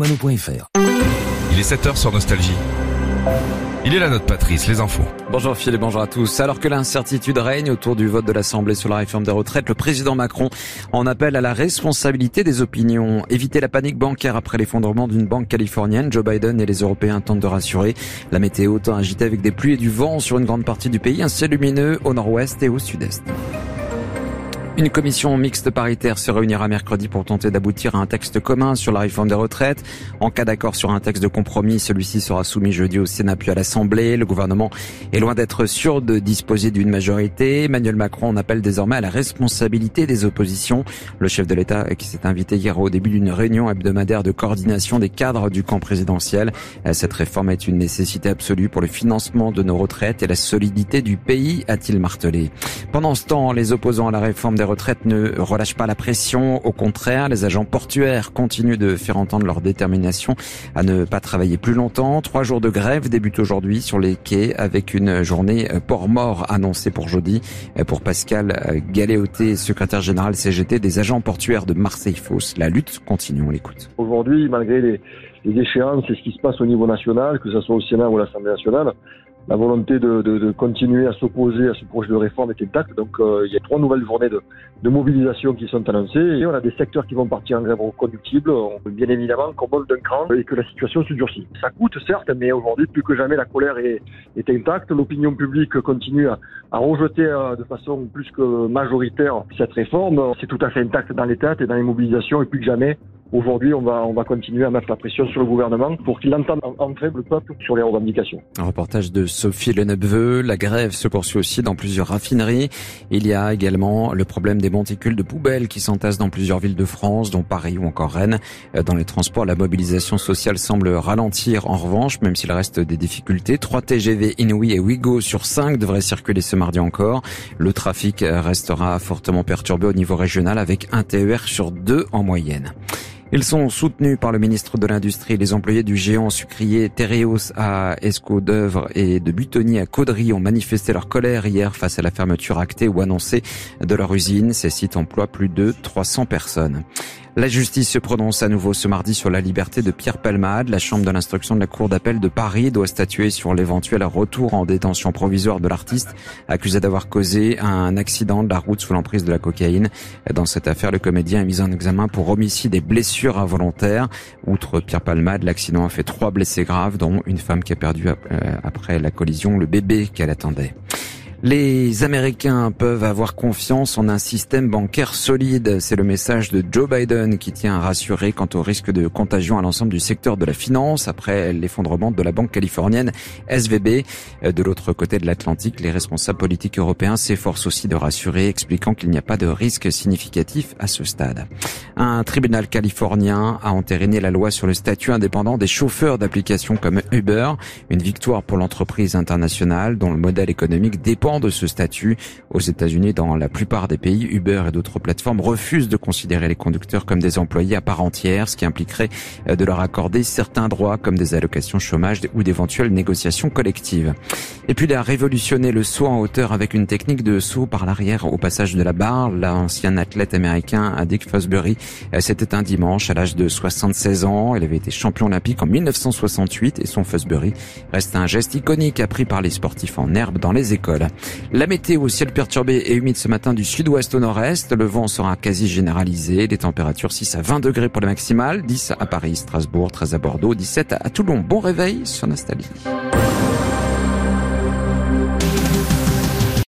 Mano.fr. Il est 7h sur Nostalgie. Il est là notre Patrice, les infos. Bonjour Phil et bonjour à tous. Alors que l'incertitude règne autour du vote de l'Assemblée sur la réforme des retraites, le président Macron en appelle à la responsabilité des opinions. Éviter la panique bancaire après l'effondrement d'une banque californienne, Joe Biden et les Européens tentent de rassurer. La météo tend agitée avec des pluies et du vent sur une grande partie du pays, un ciel lumineux au nord-ouest et au sud-est. Une commission mixte paritaire se réunira mercredi pour tenter d'aboutir à un texte commun sur la réforme des retraites. En cas d'accord sur un texte de compromis, celui-ci sera soumis jeudi au Sénat puis à l'Assemblée. Le gouvernement est loin d'être sûr de disposer d'une majorité. Emmanuel Macron en appelle désormais à la responsabilité des oppositions. Le chef de l'État qui s'est invité hier au début d'une réunion hebdomadaire de coordination des cadres du camp présidentiel. Cette réforme est une nécessité absolue pour le financement de nos retraites et la solidité du pays, a-t-il martelé. Pendant ce temps, les opposants à la réforme des retraites ne relâchent pas la pression. Au contraire, les agents portuaires continuent de faire entendre leur détermination à ne pas travailler plus longtemps. Trois jours de grève débutent aujourd'hui sur les quais avec une journée port mort annoncée pour jeudi. Pour Pascal Galéoté, secrétaire général CGT des agents portuaires de Marseille-Fos, la lutte continue. On l'écoute. Aujourd'hui, malgré les, les échéances et ce qui se passe au niveau national, que ce soit au Sénat ou à l'Assemblée nationale, la volonté de, continuer à s'opposer à ce projet de réforme est intacte. Donc euh, il y a trois nouvelles journées de, mobilisation qui sont annoncées et on a des secteurs qui vont partir en grève reconductible. Bien évidemment qu'on monte d'un cran et que la situation se durcit. Ça coûte certes, mais aujourd'hui plus que jamais la colère est, intacte. L'opinion publique continue à, à rejeter euh, de façon plus que majoritaire cette réforme. C'est tout à fait intact dans les têtes et dans les mobilisations et plus que jamais Aujourd'hui, on va, on va continuer à mettre la pression sur le gouvernement pour qu'il entende entrer le peuple sur les revendications. Un reportage de Sophie Lenebveux. La grève se poursuit aussi dans plusieurs raffineries. Il y a également le problème des monticules de poubelles qui s'entassent dans plusieurs villes de France, dont Paris ou encore Rennes. Dans les transports, la mobilisation sociale semble ralentir en revanche, même s'il reste des difficultés. 3 TGV Inouï et Ouigo sur 5 devraient circuler ce mardi encore. Le trafic restera fortement perturbé au niveau régional avec un TER sur 2 en moyenne. Ils sont soutenus par le ministre de l'Industrie. Les employés du géant sucrier Tereos à Esco d'œuvre et de Buitoni à Caudry ont manifesté leur colère hier face à la fermeture actée ou annoncée de leur usine. Ces sites emploient plus de 300 personnes. La justice se prononce à nouveau ce mardi sur la liberté de Pierre Palmade. La chambre de l'instruction de la Cour d'appel de Paris doit statuer sur l'éventuel retour en détention provisoire de l'artiste accusé d'avoir causé un accident de la route sous l'emprise de la cocaïne. Dans cette affaire, le comédien est mis en examen pour homicide et blessures involontaires. Outre Pierre Palmade, l'accident a fait trois blessés graves, dont une femme qui a perdu euh, après la collision le bébé qu'elle attendait. Les Américains peuvent avoir confiance en un système bancaire solide. C'est le message de Joe Biden qui tient à rassurer quant au risque de contagion à l'ensemble du secteur de la finance après l'effondrement de la banque californienne SVB. De l'autre côté de l'Atlantique, les responsables politiques européens s'efforcent aussi de rassurer, expliquant qu'il n'y a pas de risque significatif à ce stade. Un tribunal californien a entériné la loi sur le statut indépendant des chauffeurs d'applications comme Uber, une victoire pour l'entreprise internationale dont le modèle économique dépend de ce statut. Aux États-Unis, dans la plupart des pays, Uber et d'autres plateformes refusent de considérer les conducteurs comme des employés à part entière, ce qui impliquerait euh, de leur accorder certains droits comme des allocations chômage ou d'éventuelles négociations collectives. Et puis il a révolutionné le saut en hauteur avec une technique de saut par l'arrière au passage de la barre. L'ancien athlète américain Dick Fosbury, euh, c'était un dimanche à l'âge de 76 ans. Il avait été champion olympique en 1968 et son Fosbury reste un geste iconique appris par les sportifs en herbe dans les écoles. La météo, ciel perturbé et humide ce matin du sud-ouest au nord-est. Le vent sera quasi généralisé. Les températures 6 à 20 degrés pour le maximal. 10 à Paris, Strasbourg, 13 à Bordeaux, 17 à Toulon. Bon réveil sur Nostalgie.